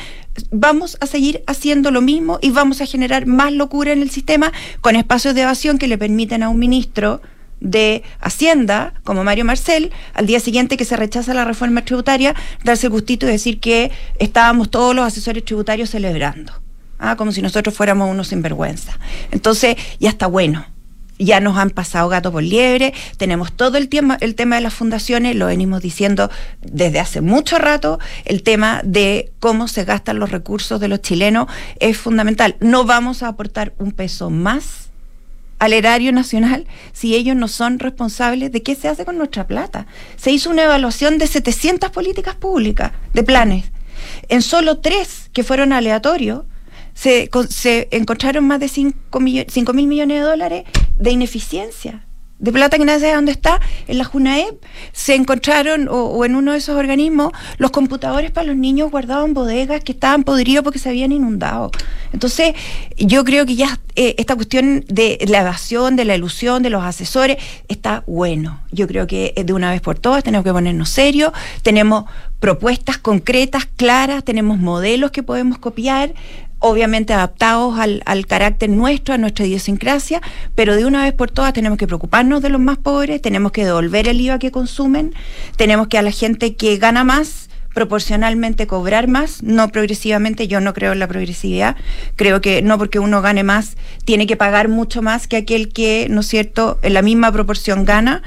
vamos a seguir haciendo lo mismo y vamos a generar más locura en el sistema con espacios de evasión que le permiten a un ministro de Hacienda, como Mario Marcel, al día siguiente que se rechaza la reforma tributaria, darse gustito y decir que estábamos todos los asesores tributarios celebrando, ¿ah? como si nosotros fuéramos unos sinvergüenza. Entonces, ya está bueno ya nos han pasado gato por liebre, tenemos todo el tema, el tema de las fundaciones, lo venimos diciendo desde hace mucho rato, el tema de cómo se gastan los recursos de los chilenos es fundamental. No vamos a aportar un peso más al erario nacional si ellos no son responsables de qué se hace con nuestra plata. Se hizo una evaluación de 700 políticas públicas, de planes. En solo tres que fueron aleatorios, se, se encontraron más de 5 mil millones de dólares de ineficiencia de plata que nadie sabe dónde está, en la JUNAEP se encontraron, o, en uno de esos organismos, los computadores para los niños guardados en bodegas que estaban podridos porque se habían inundado. Entonces, yo creo que ya eh, esta cuestión de la evasión, de la ilusión, de los asesores, está bueno. Yo creo que de una vez por todas tenemos que ponernos serios, tenemos propuestas concretas, claras, tenemos modelos que podemos copiar, obviamente adaptados al, al, carácter nuestro, a nuestra idiosincrasia, pero de una vez por todas tenemos que preocuparnos de los más pobres, tenemos que devolver el IVA que consumen, tenemos que a la gente que gana más proporcionalmente cobrar más, no progresivamente, yo no creo en la progresividad, creo que no porque uno gane más, tiene que pagar mucho más que aquel que, ¿no es cierto?, en la misma proporción gana.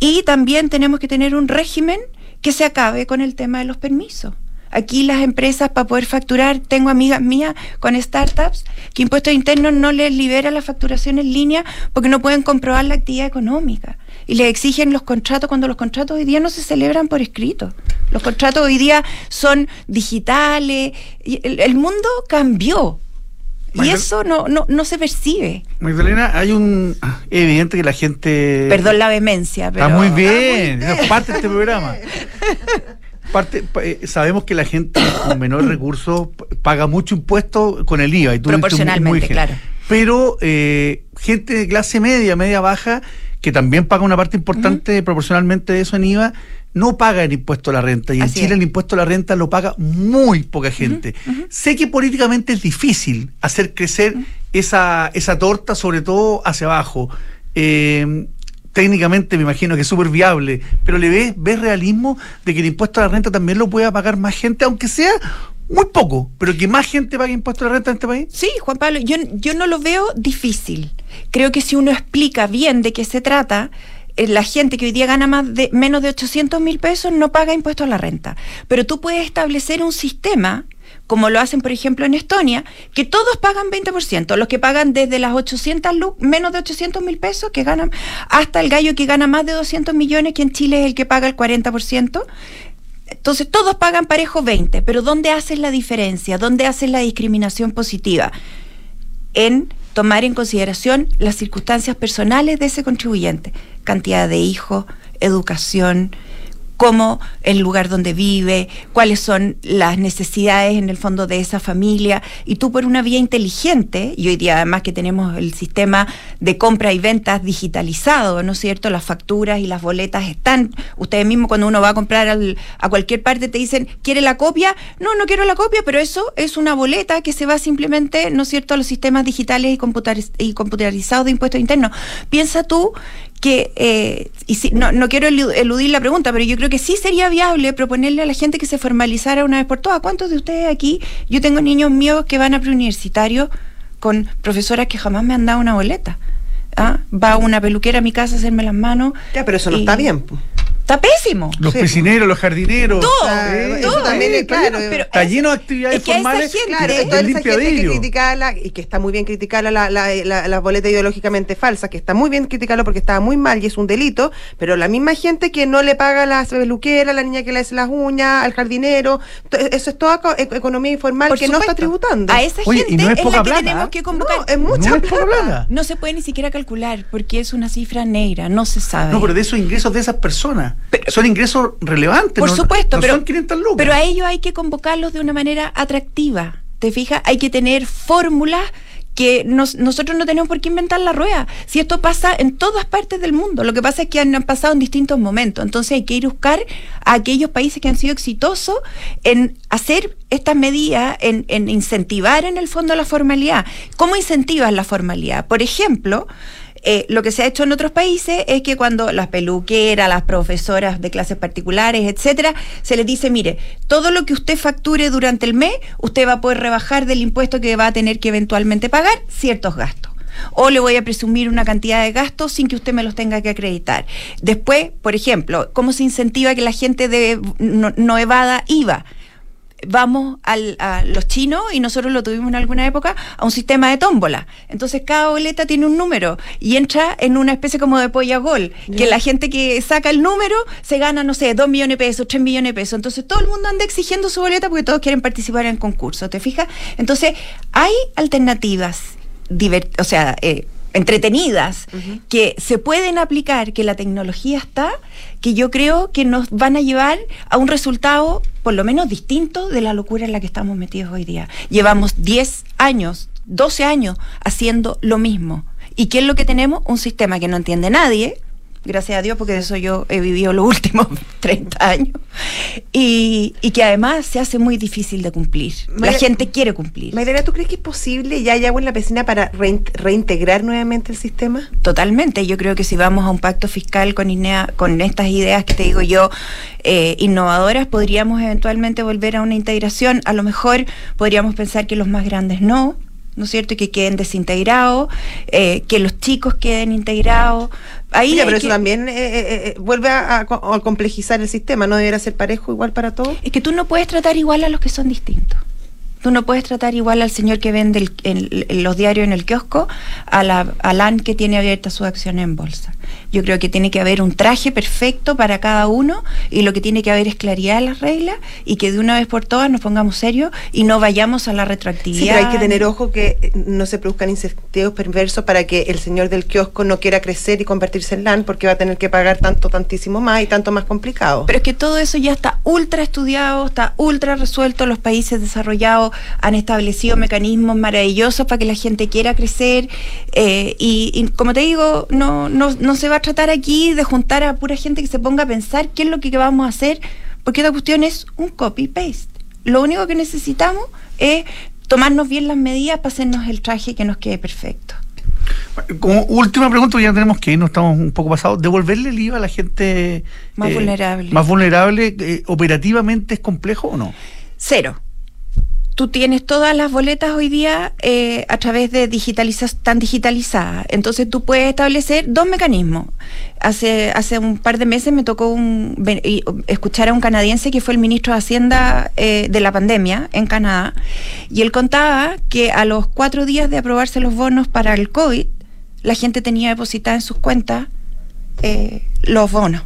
Y también tenemos que tener un régimen que se acabe con el tema de los permisos. Aquí las empresas para poder facturar, tengo amigas mías con startups que impuestos internos no les libera la facturación en línea porque no pueden comprobar la actividad económica y le exigen los contratos cuando los contratos hoy día no se celebran por escrito. Los contratos hoy día son digitales. Y el, mundo cambió. y eso no, no, no se percibe. Magdalena, hay un. Es evidente que la gente. Perdón la vehemencia, pero. Está muy bien, es parte de este programa. [laughs] Parte, eh, sabemos que la gente [coughs] con menor recursos paga mucho impuesto con el IVA. Y Proporcionalmente, claro. Pero eh, gente de clase media, media baja, que también paga una parte importante proporcionalmente de eso en IVA, no paga el impuesto a la renta. Y en Chile el impuesto a la renta lo paga muy poca gente. Sé que políticamente es difícil hacer crecer esa, esa torta, sobre todo hacia abajo. Eh, técnicamente me imagino que es súper viable, pero ¿le ves, ves realismo de que el impuesto a la renta también lo pueda pagar más gente, aunque sea muy poco, pero que más gente pague impuesto a la renta en este país? Sí, Juan Pablo, yo, yo no lo veo difícil. Creo que si uno explica bien de qué se trata, eh, la gente que hoy día gana más de, menos de 800 mil pesos no paga impuesto a la renta. Pero tú puedes establecer un sistema como lo hacen, por ejemplo, en Estonia, que todos pagan 20%, los que pagan desde las 800 menos de 800 mil pesos, que ganan, hasta el gallo que gana más de 200 millones, que en Chile es el que paga el 40%, entonces todos pagan parejo 20, pero ¿dónde haces la diferencia? ¿Dónde haces la discriminación positiva? En tomar en consideración las circunstancias personales de ese contribuyente, cantidad de hijos, educación, cómo el lugar donde vive, cuáles son las necesidades en el fondo de esa familia, y tú por una vía inteligente, y hoy día además que tenemos el sistema de compra y ventas digitalizado, ¿no es cierto? Las facturas y las boletas están, ustedes mismos cuando uno va a comprar a cualquier parte te dicen, ¿quiere la copia? No, no quiero la copia, pero eso es una boleta que se va simplemente, ¿no es cierto?, a los sistemas digitales y, y computarizados de impuestos internos. Piensa tú que, eh, y si, no, no quiero eludir la pregunta, pero yo creo que sí sería viable proponerle a la gente que se formalizara una vez por todas. ¿Cuántos de ustedes aquí? Yo tengo niños míos que van a preuniversitarios con profesoras que jamás me han dado una boleta. ¿Ah? Va una peluquera a mi casa a hacerme las manos. Ya, pero eso no está bien. Está pésimo. Los piscineros, los jardineros. Todo, todo. también es, claro. Pero está lleno de actividades formales. Gente, claro, toda esa gente que criticarla y que está muy bien criticarla la, la, la, la, boleta ideológicamente falsa, que está muy bien criticarlo porque estaba muy mal y es un delito, pero la misma gente que no le paga a la peluquera, la niña que le hace las uñas, al jardinero, eso es toda economía informal que no está tributando. A esa gente no es, es la que tenemos que convocar. No, es mucha no plata. No se puede ni siquiera calcular porque es una cifra negra, no se sabe. No, pero de esos ingresos de esas personas son ingresos relevantes. Por supuesto, pero, son 500 lucas. pero a ellos hay que convocarlos de una manera atractiva. ¿Te fijas? Hay que tener fórmulas que nosotros no tenemos por qué inventar la rueda. Si esto pasa en todas partes del mundo, lo que pasa es que han, pasado en distintos momentos. Entonces hay que ir a buscar a aquellos países que han sido exitosos en hacer estas medidas, en, en incentivar en el fondo la formalidad. ¿Cómo incentivas la formalidad? Por ejemplo, eh, lo que se ha hecho en otros países es que cuando las peluqueras, las profesoras de clases particulares, etcétera, se les dice, mire, todo lo que usted facture durante el mes, usted va a poder rebajar del impuesto que va a tener que eventualmente pagar ciertos gastos o le voy a presumir una cantidad de gastos sin que usted me los tenga que acreditar. Después, por ejemplo, ¿cómo se incentiva que la gente de, no, no evada IVA? Vamos al, a los chinos, y nosotros lo tuvimos en alguna época, a un sistema de tómbola. Entonces cada boleta tiene un número y entra en una especie como de polla gol, que la gente que saca el número se gana, no sé, dos millones de pesos, tres millones de pesos. Entonces todo el mundo anda exigiendo su boleta porque todos quieren participar en el concurso, ¿te fijas? Entonces hay alternativas, o sea, eh, entretenidas que se pueden aplicar, que la tecnología está, que yo creo que nos van a llevar a un resultado por lo menos distinto de la locura en la que estamos metidos hoy día. Llevamos 10 años 12 años haciendo lo mismo. ¿Y qué es lo que tenemos? Un sistema que no entiende nadie, gracias a Dios, porque de eso yo he vivido los [laughs] últimos 30 años, y, y que además se hace muy difícil de cumplir. La gente quiere cumplir. Mayra, ¿tú crees que es posible ya hay agua en la piscina para rein- reintegrar nuevamente el sistema? Totalmente. Yo creo que si vamos a un pacto fiscal con, INEA, con estas ideas que te digo yo, eh, innovadoras, podríamos eventualmente volver a una integración. A lo mejor podríamos pensar que los más grandes no. ¿No es cierto? Y que queden desintegrados, eh, que los chicos queden integrados. Ahí pero que- eso también eh, eh, eh, vuelve a, a co- a complejizar el sistema, ¿no debería ser parejo igual para todos? Es que tú no puedes tratar igual a los que son distintos. Tú no puedes tratar igual al señor que vende el- los diarios en el kiosco a la, al AN que tiene abierta su acción en bolsa. Yo creo que tiene que haber un traje perfecto para cada uno y lo que tiene que haber es claridad en las reglas y que de una vez por todas nos pongamos serios y no vayamos a la Sí, retroactividad. pero hay que tener ojo que eh, no se produzcan incentivos perversos para que el señor del kiosco no quiera crecer y convertirse en LAN porque va a tener que pagar tanto, tantísimo más y tanto más complicado. Pero es que todo eso ya está ultra estudiado, está ultra resuelto. Los países desarrollados han establecido mecanismos maravillosos para que la gente quiera crecer. eh, y, y como te digo, no, no, no se va a tratar aquí de juntar a pura gente que se ponga a pensar qué es lo que vamos a hacer, porque esta cuestión es un copy-paste. Lo único que necesitamos es tomarnos bien las medidas para hacernos el traje que nos quede perfecto. Como última pregunta, ya tenemos que ir, no estamos un poco pasados. ¿Devolverle el IVA a la gente Más vulnerable. Más vulnerable, eh, operativamente es complejo o no? Cero. Tú tienes todas las boletas hoy día eh, a través de digitalización, tan digitalizadas. Entonces tú puedes establecer dos mecanismos. Hace, hace un par de meses me tocó escuchar a un canadiense que fue el ministro de Hacienda eh, de la pandemia en Canadá. Y él contaba que a los cuatro días de aprobarse los bonos para el COVID, la gente tenía depositada en sus cuentas eh, los bonos.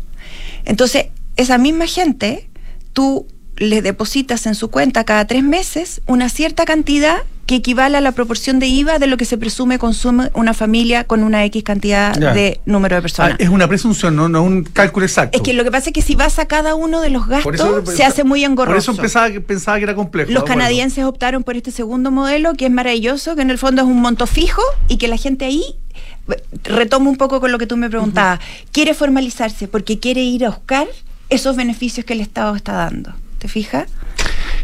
Entonces, esa misma gente, tú le depositas en su cuenta cada tres meses una cierta cantidad que equivale a la proporción de IVA de lo que se presume consume una familia con una X cantidad Ya. de número de personas. Ah, es una presunción, no, no un cálculo exacto. es que lo que pasa es que si vas a cada uno de los gastos, eso- se hace muy engorroso. Por eso pensaba que, pensaba que era complejo. Los canadienses optaron por este segundo modelo, que es maravilloso, que en el fondo es un monto fijo y que la gente ahí, eh, retomo un poco con lo que tú me preguntabas, quiere formalizarse porque quiere ir a buscar esos beneficios que el Estado está dando. ¿Te fijas?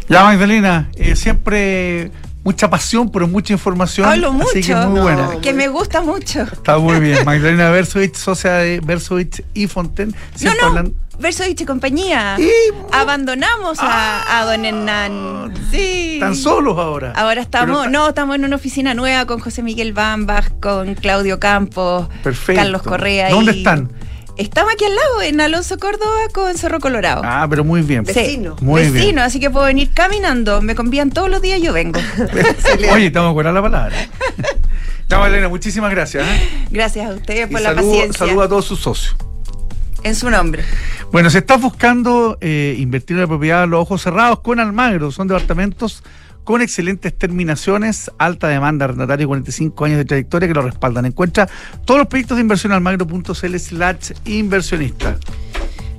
Ya, Magdalena, eh, siempre mucha pasión, pero mucha información. Hablo mucho, Así que muy No, buena. que me gusta mucho. Está muy bien. [laughs] Magdalena Versovich, socia de Versovich y Fonten. No, no, hablan- Versoviche y compañía. Y- Abandonamos a, a don Hernán. Sí. Están solos ahora. Ahora estamos, Pero no, estamos en una oficina nueva con José Miguel Bambach, con Claudio Campos, Perfecto. Carlos Correa. ¿Dónde y- están? Estamos aquí al lado, en Alonso Córdoba con Cerro Colorado. Ah, pero muy bien. Sí, Vecino. Muy vecino, bien. así que puedo venir caminando. Me convían todos los días, yo vengo. [laughs] Oye, estamos a curar la palabra. [laughs] Ya, Magdalena, muchísimas gracias. ¿eh? Gracias a ustedes Y por la saludo, paciencia. saludo a todos sus socios. En su nombre. Bueno, si estás buscando eh, invertir en la propiedad a los ojos cerrados con Almagro, son departamentos con excelentes terminaciones, alta demanda, arrendatario 45 años de trayectoria que lo respaldan. Encuentra todos los proyectos de inversión en almagro.cl slash inversionista.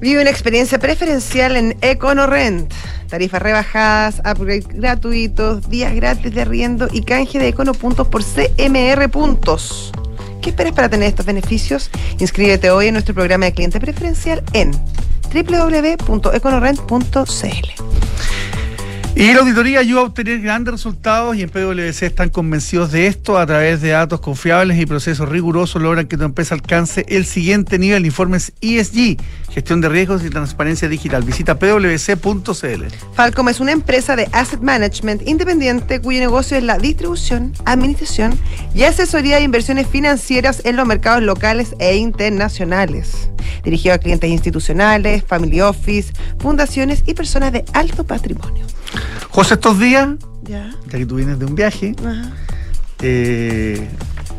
Vive una experiencia preferencial en EconoRent. Tarifas rebajadas, upgrade gratuitos, días gratis de arriendo y canje de Econo puntos por CMR puntos. ¿Qué esperas para tener estos beneficios? Inscríbete hoy en nuestro programa de cliente preferencial en www.econorent.cl. Y la auditoría ayuda a obtener grandes resultados y en PwC están convencidos de esto. A través de datos confiables y procesos rigurosos logran que tu empresa alcance el siguiente nivel. Informes ESG, gestión de riesgos y transparencia digital. Visita pwc.cl. Falcom es una empresa de asset management independiente cuyo negocio es la distribución, administración y asesoría de inversiones financieras en los mercados locales e internacionales. Dirigido a clientes institucionales, family office, fundaciones y personas de alto patrimonio. José, estos días, Ya. ya que tú vienes de un viaje, Ajá. eh,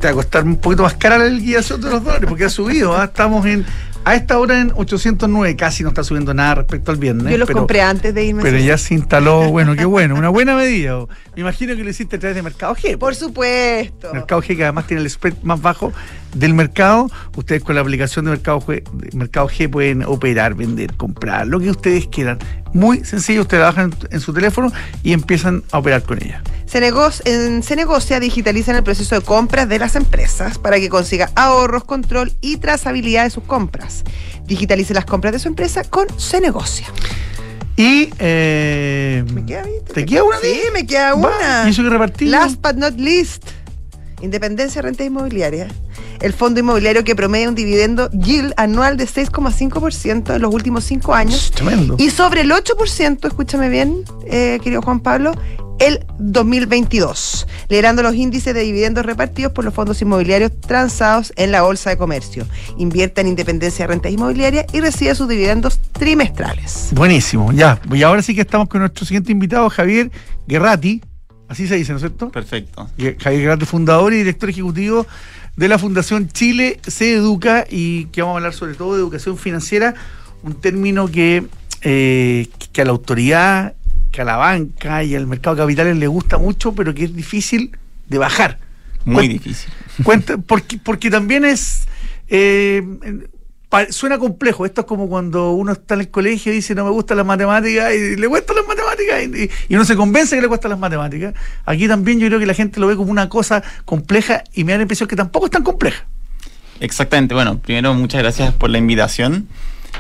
te va a costar un poquito más cara la liquidación de los dólares porque ha subido. ¿ah? Estamos en a esta hora en 809, casi no está subiendo nada respecto al viernes. Yo los pero- compré antes de irme. Pero ya se instaló, bueno, qué bueno, una buena [laughs] medida. Me imagino que lo hiciste a través de Mercado G. Por supuesto. Mercado G que además tiene el spread más bajo del mercado. Ustedes con la aplicación de Mercado, G, mercado G pueden operar, vender, comprar, lo que ustedes quieran. Muy sencillo, ustedes trabajan en su teléfono y empiezan a operar con ella. Se en Cenegocia digitalizan el proceso de compras de las empresas para que consiga ahorros, control y trazabilidad de sus compras. Digitalice las compras de su empresa con Cenegocia. Y. Eh, ¿Me queda, ¿Te queda una? Sí, me queda una. ¿Y eso que repartir? Last but not least. Independencia Renta Inmobiliaria. El fondo inmobiliario que promedia un dividendo yield anual de 6,5% en los últimos cinco años. Tremendo. Y sobre el 8%, escúchame bien, eh, querido Juan Pablo, el 2022, liderando los índices de dividendos repartidos por los fondos inmobiliarios transados en la Bolsa de Comercio. Invierte en Independencia Rentas Inmobiliarias y recibe sus dividendos trimestrales. Buenísimo, ya. Y ahora sí que estamos con nuestro siguiente invitado, Javier Guerrati Así se dice, ¿no es cierto? Perfecto. Javier Grande, fundador y director ejecutivo de la Fundación Chile Se Educa y que vamos a hablar sobre todo de educación financiera, un término que, eh, que a la autoridad, que a la banca y al mercado de capitales le gusta mucho, pero que es difícil de bajar. Muy difícil. Cuenta, porque, porque también es... Eh, suena complejo. Esto es como cuando uno está en el colegio y dice no me gustan las matemáticas y le cuesta las matemáticas y, uno se convence que le cuestan las matemáticas. Aquí también yo creo que la gente lo ve como una cosa compleja y me da la impresión que tampoco es tan compleja. Exactamente. Bueno, primero muchas gracias por la invitación.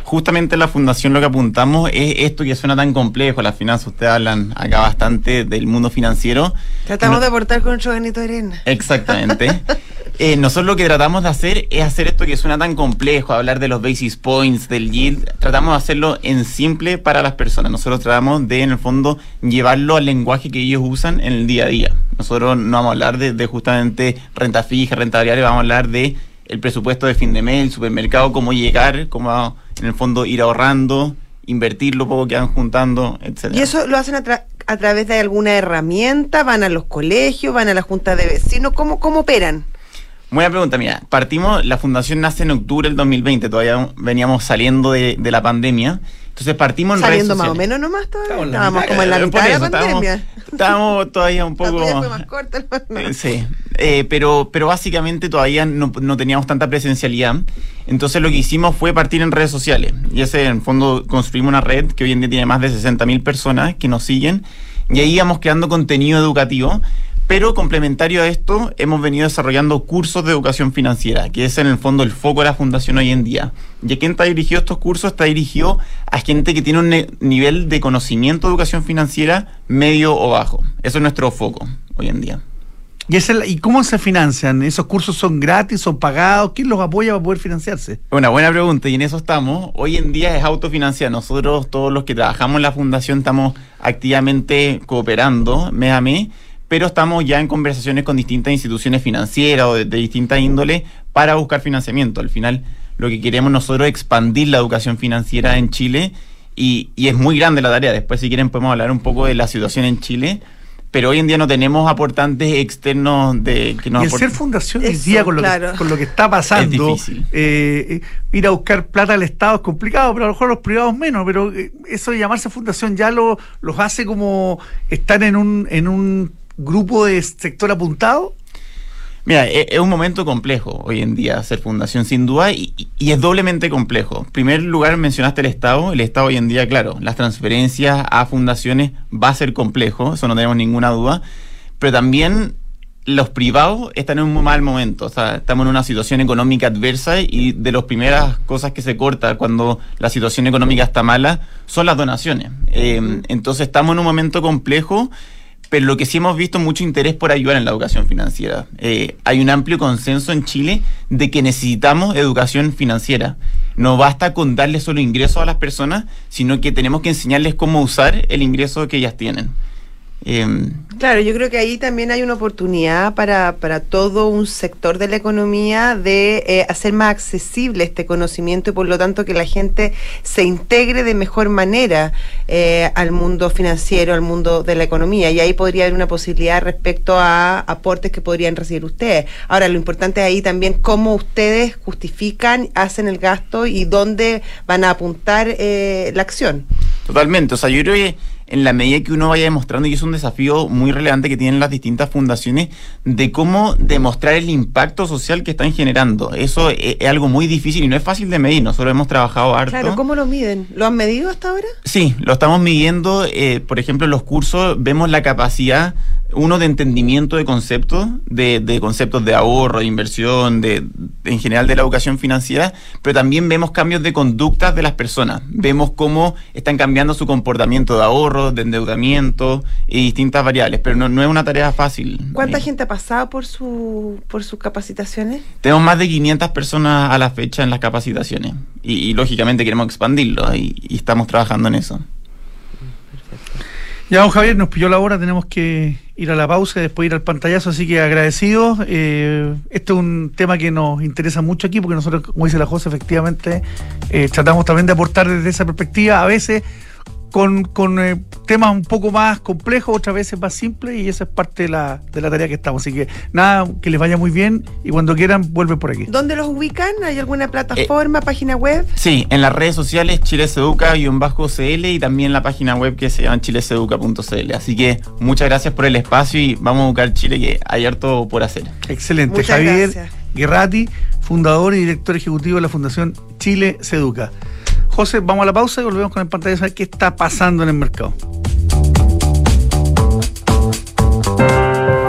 Justamente en la fundación lo que apuntamos es esto que suena tan complejo, las finanzas, ustedes hablan acá bastante del mundo financiero. Tratamos de aportar con nuestro granito de arena. Exactamente. [laughs] Eh, nosotros lo que tratamos de hacer es hacer esto que suena tan complejo, hablar de los basis points, del yield, tratamos de hacerlo en simple para las personas. Nosotros tratamos de, en el fondo, llevarlo al lenguaje que ellos usan en el día a día. Nosotros no vamos a hablar de, justamente renta fija, renta variable, vamos a hablar de el presupuesto de fin de mes, el supermercado, cómo llegar, cómo en el fondo ir ahorrando, invertir lo poco que van juntando, etcétera. ¿Y eso lo hacen a, a través de alguna herramienta? ¿Van a los colegios? ¿Van a la junta de vecinos? ¿Cómo, cómo operan? Buena pregunta, mira, partimos, la fundación nace en octubre del 2020, todavía veníamos saliendo de, de la pandemia. Entonces partimos en Saliendo más o menos nomás todavía. Estábamos como en la mitad de la pandemia. Estábamos, todavía un poco. fue más corta eh, sí. Eh, pero, pero básicamente todavía no, no, teníamos tanta presencialidad. Entonces lo que hicimos fue partir en redes sociales. Y ese, en fondo, construimos una red que hoy en día tiene más de 60.000 personas que nos siguen. Y ahí íbamos creando contenido educativo pero complementario a esto, hemos venido desarrollando cursos de educación financiera, que es en el fondo el foco de la fundación hoy en día. ¿Y a quién está dirigido estos cursos? Está dirigido a gente que tiene un nivel de conocimiento de educación financiera medio o bajo. Eso es nuestro foco hoy en día. ¿Y, ¿Y cómo se financian? ¿Esos cursos son gratis, son pagados? ¿Quién los apoya para poder financiarse? Una buena pregunta y en eso estamos. Hoy en día es autofinanciar. Nosotros, todos los que trabajamos en la fundación, estamos activamente cooperando mes a mes pero estamos ya en conversaciones con distintas instituciones financieras o de, distinta índole para buscar financiamiento. Al final, lo que queremos nosotros es expandir la educación financiera en Chile y, es muy grande la tarea. Después, si quieren, podemos hablar un poco de la situación en Chile pero hoy en día no tenemos aportantes externos de que nos y el ser fundación hoy día con lo, que, con lo que está pasando eh, ir a buscar plata al Estado es complicado pero a lo mejor los privados menos pero eh, eso de llamarse fundación ya lo, los hace como estar en un en un grupo de sector apuntado? Mira, e, es un momento complejo hoy en día ser fundación, sin duda, y, es doblemente complejo. En primer lugar, mencionaste el Estado. El Estado hoy en día, claro, las transferencias a fundaciones va a ser complejo, eso no tenemos ninguna duda, pero también los privados están en un mal momento. O sea, estamos en una situación económica adversa y de las primeras cosas que se corta cuando la situación económica está mala son las donaciones. Eh, entonces, estamos en un momento complejo pero lo que sí hemos visto mucho interés por ayudar en la educación financiera. Eh, hay un amplio consenso en Chile de que necesitamos educación financiera. No basta con darle solo ingresos a las personas, sino que tenemos que enseñarles cómo usar el ingreso que ellas tienen. Em, claro, yo creo que ahí también hay una oportunidad para, para todo un sector de la economía de eh, hacer más accesible este conocimiento y por lo tanto que la gente se integre de mejor manera eh, al mundo financiero, al mundo de la economía. Y ahí podría haber una posibilidad respecto a aportes que podrían recibir ustedes. Ahora, lo importante es ahí también cómo ustedes justifican, hacen el gasto y dónde van a apuntar eh, la acción. Totalmente. O sea, yo creo que en la medida que uno vaya demostrando, y es un desafío muy relevante que tienen las distintas fundaciones, de cómo demostrar el impacto social que están generando. Eso es, es algo muy difícil y no es fácil de medir. Nosotros hemos trabajado harto. Claro, ¿cómo lo miden? ¿Lo han medido hasta ahora? Sí, lo estamos midiendo. eh, por ejemplo, en los cursos vemos la capacidad, uno, de entendimiento de conceptos, de, de conceptos de ahorro, de inversión, de, de- en general de la educación financiera, pero también vemos cambios de conductas de las personas. Vemos cómo están cambiando su comportamiento de ahorro, de endeudamiento y distintas variables, pero no, no es una tarea fácil. ¿Cuánta Eh, gente ha pasado por, su, por sus capacitaciones? Tenemos más de 500 personas a la fecha en las capacitaciones y, y, lógicamente queremos expandirlo y- y estamos trabajando en eso. Ya, don Javier, nos pilló la hora, tenemos que ir a la pausa y después ir al pantallazo, así que agradecidos. Eh, este es un tema que nos interesa mucho aquí, porque nosotros, como dice la José, efectivamente, eh, tratamos también de aportar desde esa perspectiva, a veces con, con, eh, temas un poco más complejos, otras veces más simples, y esa es parte de la, de la tarea que estamos. Así que nada, que les vaya muy bien y cuando quieran, vuelven por aquí. ¿Dónde los ubican? ¿Hay alguna Eh, plataforma, página web? Sí, en las redes sociales chileseduca-cl y también la página web que se llama chileseduca.cl. Así que muchas gracias por el espacio y vamos a educar Chile que hay harto por hacer. Excelente. Muchas Javier gracias. Guerrati, fundador y director ejecutivo de la Fundación Chile Se Educa. José, vamos a la pausa y volvemos con el pantalla a saber qué está pasando en el mercado.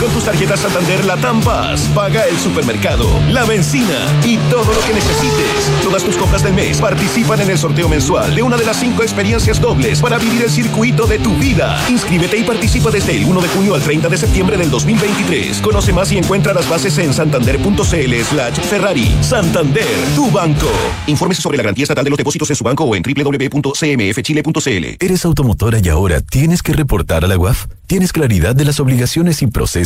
Con tus tarjetas Santander Latam Paz, paga el supermercado, la benzina y todo lo que necesites. Todas tus compras del mes participan en el sorteo mensual de una de las cinco experiencias dobles para vivir el circuito de tu vida. Inscríbete y participa desde el 1 de junio al 30 de septiembre del 2023. Conoce más y encuentra las bases en santander.cl slash Ferrari. Santander, tu banco. Infórmese sobre la garantía estatal de los depósitos en su banco o en www.cmfchile.cl. ¿Eres automotora y ahora tienes que reportar a la UAF? ¿Tienes claridad de las obligaciones y procesos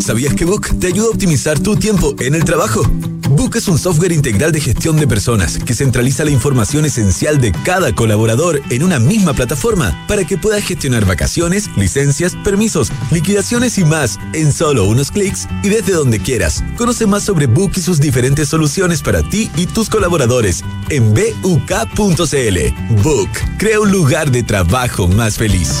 ¿Sabías que Book te ayuda a optimizar tu tiempo en el trabajo? Book es un software integral de gestión de personas que centraliza la información esencial de cada colaborador en una misma plataforma para que puedas gestionar vacaciones, licencias, permisos, liquidaciones y más en solo unos clics y desde donde quieras. Conoce más sobre Book y sus diferentes soluciones para ti y tus colaboradores en buk.cl. Book crea un lugar de trabajo más feliz.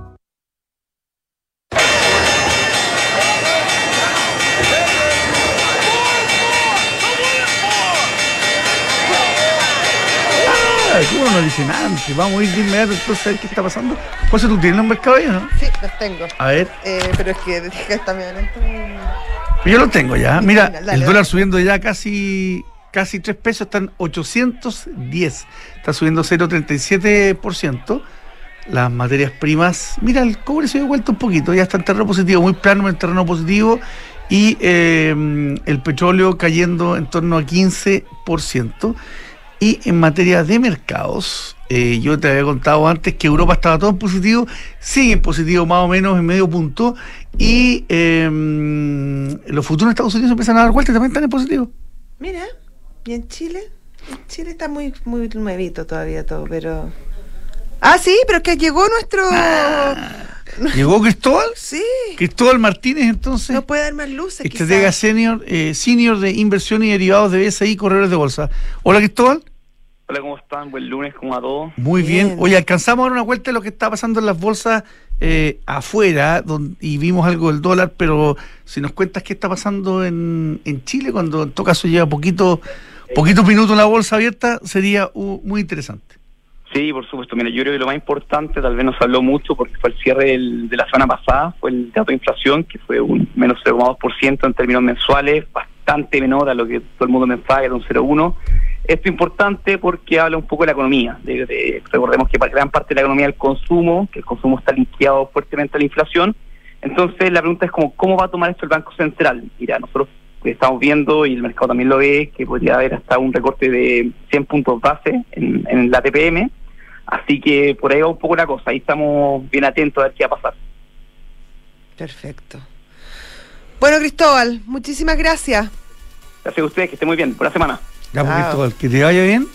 ¿Cómo no nos dicen antes? Vamos a ir de inmediato entonces a ver qué está pasando. José, ¿tú tienes los mercados no? Sí, los tengo. A ver, Eh, pero es que dije que está medio lento. yo los tengo ya. Mira, Dale, el dale. dólar subiendo ya casi casi 3 pesos, están 810. Está subiendo 0,37%. Las materias primas, mira, el cobre se dio vuelta un poquito, ya está en terreno positivo, muy plano en terreno positivo. Y eh, el petróleo cayendo en torno a 15%. Y en materia de mercados, eh, yo te había contado antes que Europa estaba todo en positivo, sigue en positivo más o menos en medio punto, y eh, los futuros de Estados Unidos empiezan a dar vueltas y también están en positivo. Mira, ¿y en Chile? En Chile está muy, muy nuevito todavía todo, pero. Ah, sí, pero es que llegó nuestro. [laughs] Llegó Cristóbal, Sí, Cristóbal Martínez entonces, no puede dar más luces. estratega senior, eh, senior de inversión y derivados de BSI Corredores de Bolsa. Hola Cristóbal. Hola, ¿cómo están? Buen lunes, ¿cómo a todos? Muy bien. Bien. Oye, alcanzamos a dar una vuelta de lo que está pasando en las bolsas eh, afuera y vimos algo del dólar, pero si nos cuentas qué está pasando en, en Chile, cuando en todo caso lleva poquito, poquitos minutos la bolsa abierta, sería uh, muy interesante. Sí, por supuesto. Mira, yo creo que lo más importante, tal vez no se habló mucho porque fue el cierre del- de la semana pasada, fue el dato de inflación, que fue un menos 0,2% en términos mensuales, bastante menor a lo que todo el mundo pensaba, que era un 0,1%. Esto es importante porque habla un poco de la economía. De- de- recordemos que para gran parte de la economía es el consumo, que el consumo está linkeado fuertemente a la inflación. Entonces, la pregunta es como, ¿cómo va a tomar esto el Banco Central? Mira, nosotros estamos viendo, y el mercado también lo ve, que podría haber hasta un recorte de 100 puntos base en, en la TPM. Así que por ahí va un poco la cosa. Ahí estamos bien atentos a ver qué va a pasar. Perfecto. Bueno, Cristóbal, muchísimas gracias. Gracias a ustedes, que estén muy bien. Buena semana. Ya. Cristóbal, que te vaya bien.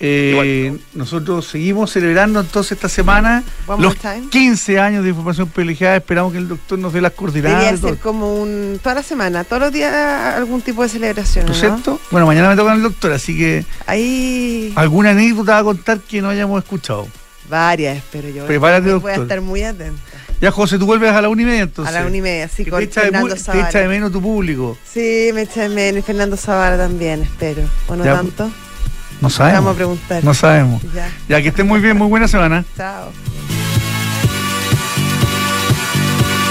Eh, Igual. nosotros seguimos celebrando entonces esta semana One los more time. 15 años de información privilegiada. Esperamos que el doctor nos dé las coordenadas. Debería ser como un. toda la semana, todos los días algún tipo de celebración. ¿No es ¿no? cierto? Bueno, mañana me toca el doctor, así que Ahí. alguna anécdota va a contar que no hayamos escuchado. Varias, espero yo. Prepárate, Voy a doctor. estar muy atenta. Ya, José, tú vuelves a la una y media entonces. a la una y media, sí, con te, echa de, Fernando mu- te echa de menos tu público. Sí, me echa de menos. Y Fernando Zavala también, espero. ¿O no Ya, tanto? No sabemos. Vamos a preguntar. No sabemos. Ya. Ya, que estés muy bien, muy buena semana. Chao.